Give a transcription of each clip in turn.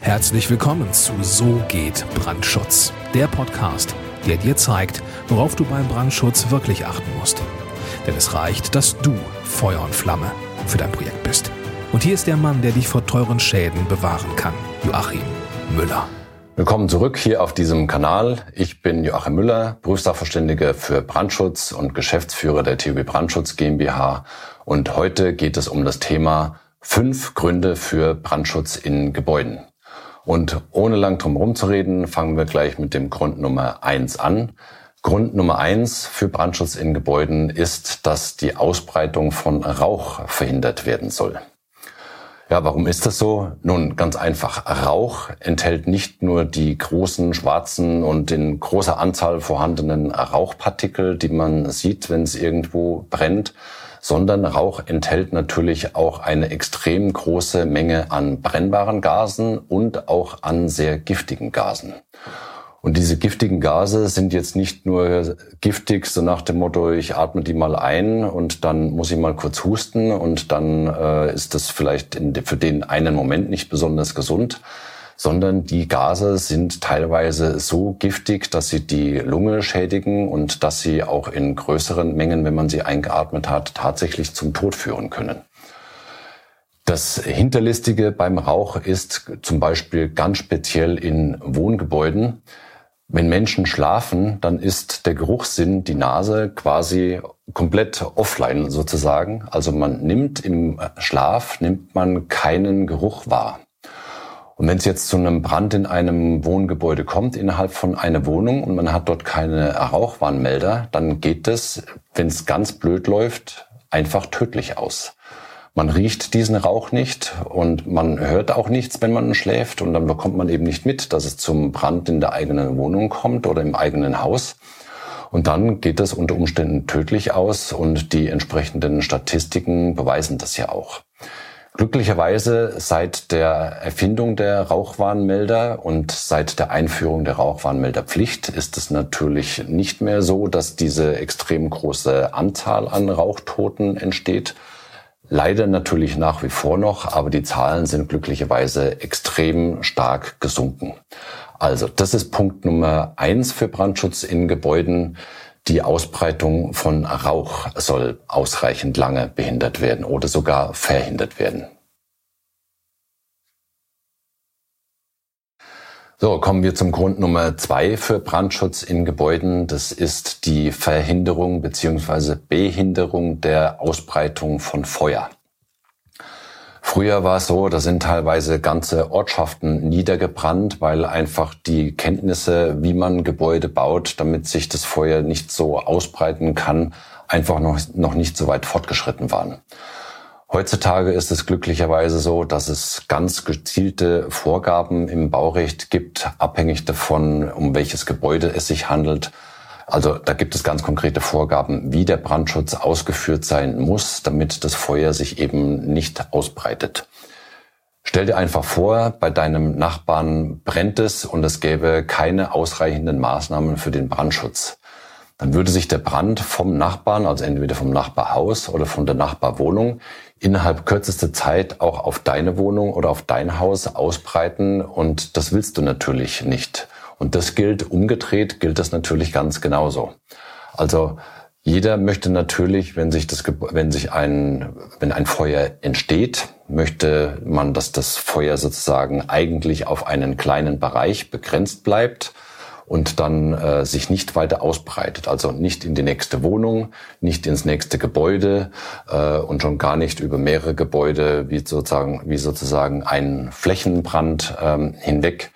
Herzlich willkommen zu So geht Brandschutz, der Podcast, der dir zeigt, worauf du beim Brandschutz wirklich achten musst. Denn es reicht, dass du Feuer und Flamme für dein Projekt bist. Und hier ist der Mann, der dich vor teuren Schäden bewahren kann, Joachim Müller. Willkommen zurück hier auf diesem Kanal. Ich bin Joachim Müller, Berufssachverständiger für Brandschutz und Geschäftsführer der TUB Brandschutz GmbH. Und heute geht es um das Thema fünf Gründe für Brandschutz in Gebäuden. Und ohne lang drum herum zu reden, fangen wir gleich mit dem Grund Nummer eins an. Grund Nummer eins für Brandschutz in Gebäuden ist, dass die Ausbreitung von Rauch verhindert werden soll. Ja, warum ist das so? Nun, ganz einfach. Rauch enthält nicht nur die großen, schwarzen und in großer Anzahl vorhandenen Rauchpartikel, die man sieht, wenn es irgendwo brennt, sondern Rauch enthält natürlich auch eine extrem große Menge an brennbaren Gasen und auch an sehr giftigen Gasen. Und diese giftigen Gase sind jetzt nicht nur giftig, so nach dem Motto, ich atme die mal ein und dann muss ich mal kurz husten und dann äh, ist das vielleicht in, für den einen Moment nicht besonders gesund, sondern die Gase sind teilweise so giftig, dass sie die Lunge schädigen und dass sie auch in größeren Mengen, wenn man sie eingeatmet hat, tatsächlich zum Tod führen können. Das Hinterlistige beim Rauch ist zum Beispiel ganz speziell in Wohngebäuden. Wenn Menschen schlafen, dann ist der Geruchssinn, die Nase quasi komplett offline sozusagen. Also man nimmt im Schlaf, nimmt man keinen Geruch wahr. Und wenn es jetzt zu einem Brand in einem Wohngebäude kommt, innerhalb von einer Wohnung, und man hat dort keine Rauchwarnmelder, dann geht es, wenn es ganz blöd läuft, einfach tödlich aus. Man riecht diesen Rauch nicht und man hört auch nichts, wenn man schläft und dann bekommt man eben nicht mit, dass es zum Brand in der eigenen Wohnung kommt oder im eigenen Haus. Und dann geht es unter Umständen tödlich aus und die entsprechenden Statistiken beweisen das ja auch. Glücklicherweise seit der Erfindung der Rauchwarnmelder und seit der Einführung der Rauchwarnmelderpflicht ist es natürlich nicht mehr so, dass diese extrem große Anzahl an Rauchtoten entsteht. Leider natürlich nach wie vor noch, aber die Zahlen sind glücklicherweise extrem stark gesunken. Also, das ist Punkt Nummer eins für Brandschutz in Gebäuden. Die Ausbreitung von Rauch soll ausreichend lange behindert werden oder sogar verhindert werden. So, kommen wir zum Grund Nummer zwei für Brandschutz in Gebäuden. Das ist die Verhinderung bzw. Behinderung der Ausbreitung von Feuer. Früher war es so, da sind teilweise ganze Ortschaften niedergebrannt, weil einfach die Kenntnisse, wie man Gebäude baut, damit sich das Feuer nicht so ausbreiten kann, einfach noch, noch nicht so weit fortgeschritten waren. Heutzutage ist es glücklicherweise so, dass es ganz gezielte Vorgaben im Baurecht gibt, abhängig davon, um welches Gebäude es sich handelt also da gibt es ganz konkrete Vorgaben, wie der Brandschutz ausgeführt sein muss, damit das Feuer sich eben nicht ausbreitet. Stell dir einfach vor, bei deinem Nachbarn brennt es und es gäbe keine ausreichenden Maßnahmen für den Brandschutz. Dann würde sich der Brand vom Nachbarn, also entweder vom Nachbarhaus oder von der Nachbarwohnung, innerhalb kürzester Zeit auch auf deine Wohnung oder auf dein Haus ausbreiten und das willst du natürlich nicht. Und das gilt umgedreht, gilt das natürlich ganz genauso. Also jeder möchte natürlich, wenn sich das, wenn sich ein, wenn ein Feuer entsteht, möchte man, dass das Feuer sozusagen eigentlich auf einen kleinen Bereich begrenzt bleibt und dann äh, sich nicht weiter ausbreitet. Also nicht in die nächste Wohnung, nicht ins nächste Gebäude äh, und schon gar nicht über mehrere Gebäude wie sozusagen, wie sozusagen ein Flächenbrand ähm, hinweg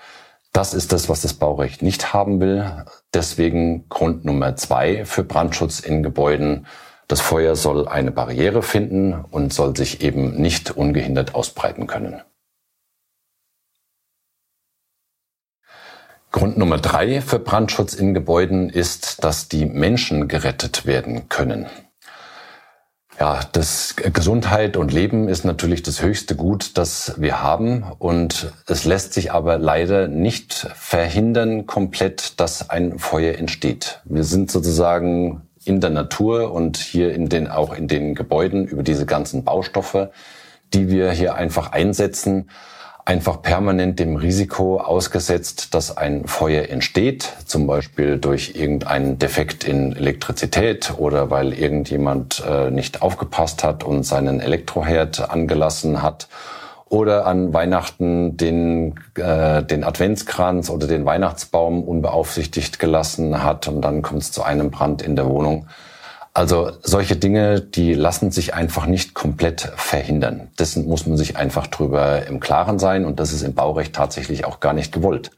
das ist das, was das Baurecht nicht haben will. Deswegen Grund Nummer zwei für Brandschutz in Gebäuden. Das Feuer soll eine Barriere finden und soll sich eben nicht ungehindert ausbreiten können. Grund Nummer drei für Brandschutz in Gebäuden ist, dass die Menschen gerettet werden können. Ja, das Gesundheit und Leben ist natürlich das höchste Gut, das wir haben. Und es lässt sich aber leider nicht verhindern komplett, dass ein Feuer entsteht. Wir sind sozusagen in der Natur und hier in den, auch in den Gebäuden über diese ganzen Baustoffe, die wir hier einfach einsetzen, einfach permanent dem Risiko ausgesetzt, dass ein Feuer entsteht, zum Beispiel durch irgendeinen Defekt in Elektrizität oder weil irgendjemand äh, nicht aufgepasst hat und seinen Elektroherd angelassen hat oder an Weihnachten den, äh, den Adventskranz oder den Weihnachtsbaum unbeaufsichtigt gelassen hat und dann kommt es zu einem Brand in der Wohnung. Also solche Dinge, die lassen sich einfach nicht komplett verhindern. Dessen muss man sich einfach drüber im Klaren sein und das ist im Baurecht tatsächlich auch gar nicht gewollt.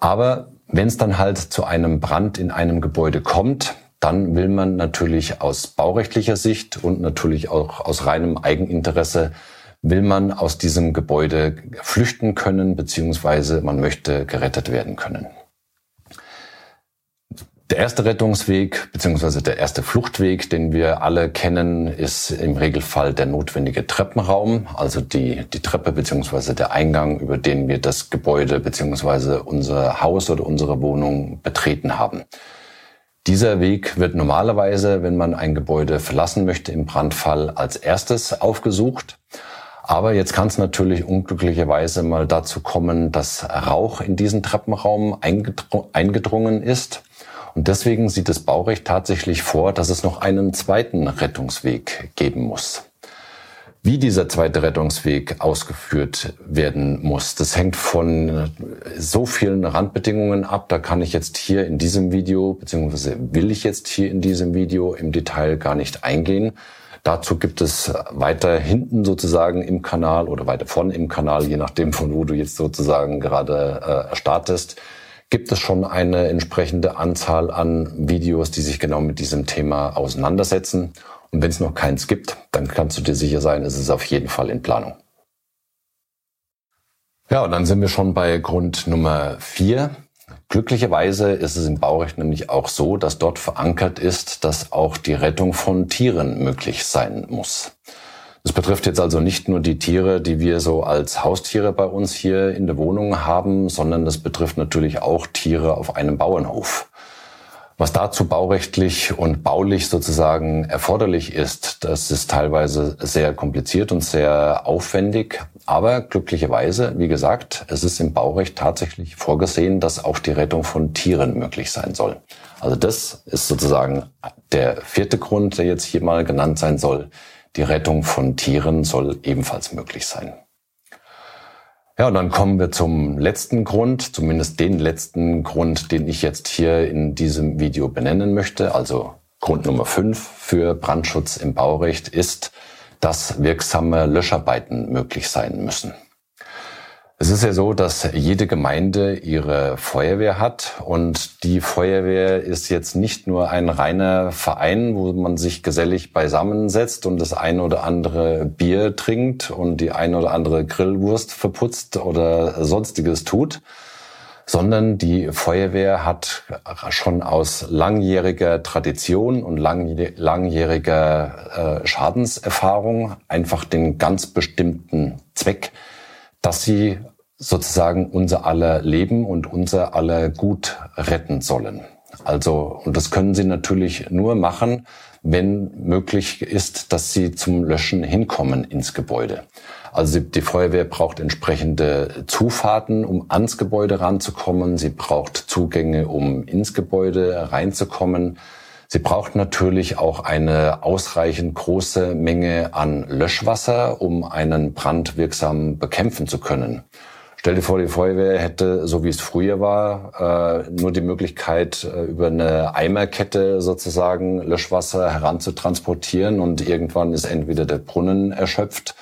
Aber wenn es dann halt zu einem Brand in einem Gebäude kommt, dann will man natürlich aus baurechtlicher Sicht und natürlich auch aus reinem Eigeninteresse will man aus diesem Gebäude flüchten können, beziehungsweise man möchte gerettet werden können. Der erste Rettungsweg beziehungsweise der erste Fluchtweg, den wir alle kennen, ist im Regelfall der notwendige Treppenraum, also die, die Treppe beziehungsweise der Eingang, über den wir das Gebäude beziehungsweise unser Haus oder unsere Wohnung betreten haben. Dieser Weg wird normalerweise, wenn man ein Gebäude verlassen möchte im Brandfall, als erstes aufgesucht. Aber jetzt kann es natürlich unglücklicherweise mal dazu kommen, dass Rauch in diesen Treppenraum eingedrungen ist und deswegen sieht das Baurecht tatsächlich vor, dass es noch einen zweiten Rettungsweg geben muss. Wie dieser zweite Rettungsweg ausgeführt werden muss, das hängt von so vielen Randbedingungen ab. Da kann ich jetzt hier in diesem Video, beziehungsweise will ich jetzt hier in diesem Video im Detail gar nicht eingehen. Dazu gibt es weiter hinten sozusagen im Kanal oder weiter vorne im Kanal, je nachdem von wo du jetzt sozusagen gerade äh, startest, gibt es schon eine entsprechende Anzahl an Videos, die sich genau mit diesem Thema auseinandersetzen. Und wenn es noch keins gibt, dann kannst du dir sicher sein, es ist auf jeden Fall in Planung. Ja, und dann sind wir schon bei Grund Nummer vier. Glücklicherweise ist es im Baurecht nämlich auch so, dass dort verankert ist, dass auch die Rettung von Tieren möglich sein muss. Das betrifft jetzt also nicht nur die Tiere, die wir so als Haustiere bei uns hier in der Wohnung haben, sondern das betrifft natürlich auch Tiere auf einem Bauernhof. Was dazu baurechtlich und baulich sozusagen erforderlich ist, das ist teilweise sehr kompliziert und sehr aufwendig. Aber glücklicherweise, wie gesagt, es ist im Baurecht tatsächlich vorgesehen, dass auch die Rettung von Tieren möglich sein soll. Also das ist sozusagen der vierte Grund, der jetzt hier mal genannt sein soll. Die Rettung von Tieren soll ebenfalls möglich sein. Ja, und dann kommen wir zum letzten Grund, zumindest den letzten Grund, den ich jetzt hier in diesem Video benennen möchte. Also Grund Nummer fünf für Brandschutz im Baurecht ist, dass wirksame Löscharbeiten möglich sein müssen. Es ist ja so, dass jede Gemeinde ihre Feuerwehr hat und die Feuerwehr ist jetzt nicht nur ein reiner Verein, wo man sich gesellig beisammensetzt und das ein oder andere Bier trinkt und die ein oder andere Grillwurst verputzt oder sonstiges tut, sondern die Feuerwehr hat schon aus langjähriger Tradition und langjähriger äh, Schadenserfahrung einfach den ganz bestimmten Zweck, dass sie sozusagen unser aller Leben und unser aller Gut retten sollen. Also, und das können sie natürlich nur machen, wenn möglich ist, dass sie zum Löschen hinkommen ins Gebäude. Also die Feuerwehr braucht entsprechende Zufahrten, um ans Gebäude ranzukommen. Sie braucht Zugänge, um ins Gebäude reinzukommen. Sie braucht natürlich auch eine ausreichend große Menge an Löschwasser, um einen Brand wirksam bekämpfen zu können. Stell dir vor, die Feuerwehr hätte, so wie es früher war, äh, nur die Möglichkeit, äh, über eine Eimerkette sozusagen Löschwasser heranzutransportieren und irgendwann ist entweder der Brunnen erschöpft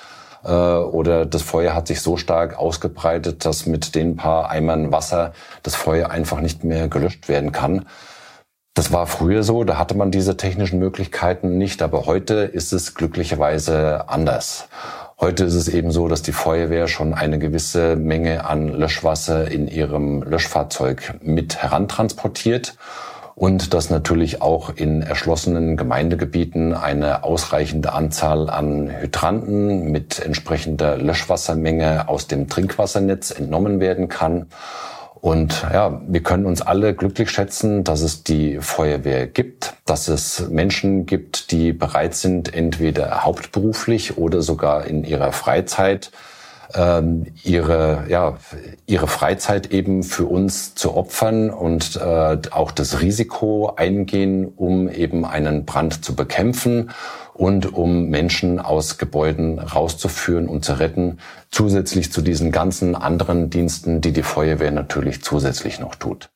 äh, oder das Feuer hat sich so stark ausgebreitet, dass mit den paar Eimern Wasser das Feuer einfach nicht mehr gelöscht werden kann. Das war früher so, da hatte man diese technischen Möglichkeiten nicht, aber heute ist es glücklicherweise anders. Heute ist es eben so, dass die Feuerwehr schon eine gewisse Menge an Löschwasser in ihrem Löschfahrzeug mit herantransportiert und dass natürlich auch in erschlossenen Gemeindegebieten eine ausreichende Anzahl an Hydranten mit entsprechender Löschwassermenge aus dem Trinkwassernetz entnommen werden kann und ja, wir können uns alle glücklich schätzen, dass es die Feuerwehr gibt, dass es Menschen gibt, die bereit sind, entweder hauptberuflich oder sogar in ihrer Freizeit ähm, ihre, ja, ihre Freizeit eben für uns zu opfern und äh, auch das Risiko eingehen, um eben einen Brand zu bekämpfen und um Menschen aus Gebäuden rauszuführen und zu retten, zusätzlich zu diesen ganzen anderen Diensten, die die Feuerwehr natürlich zusätzlich noch tut.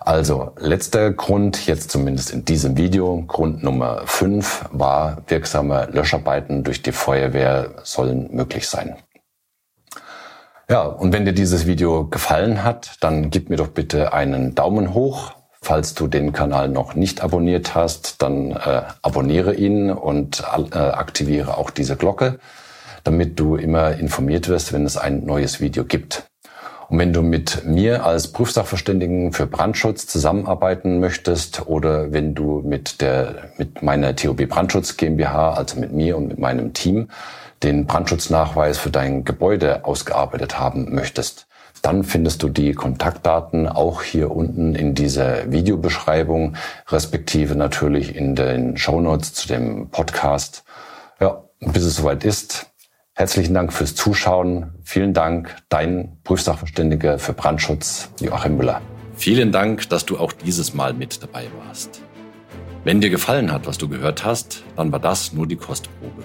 Also letzter Grund, jetzt zumindest in diesem Video, Grund Nummer 5 war, wirksame Löscharbeiten durch die Feuerwehr sollen möglich sein. Ja, und wenn dir dieses Video gefallen hat, dann gib mir doch bitte einen Daumen hoch. Falls du den Kanal noch nicht abonniert hast, dann äh, abonniere ihn und äh, aktiviere auch diese Glocke, damit du immer informiert wirst, wenn es ein neues Video gibt. Und wenn du mit mir als Prüfsachverständigen für Brandschutz zusammenarbeiten möchtest oder wenn du mit der, mit meiner TOB Brandschutz GmbH, also mit mir und mit meinem Team, den Brandschutznachweis für dein Gebäude ausgearbeitet haben möchtest, dann findest du die Kontaktdaten auch hier unten in dieser Videobeschreibung, respektive natürlich in den Shownotes zu dem Podcast. Ja, bis es soweit ist, Herzlichen Dank fürs Zuschauen. Vielen Dank, dein Prüfsachverständiger für Brandschutz, Joachim Müller. Vielen Dank, dass du auch dieses Mal mit dabei warst. Wenn dir gefallen hat, was du gehört hast, dann war das nur die Kostprobe.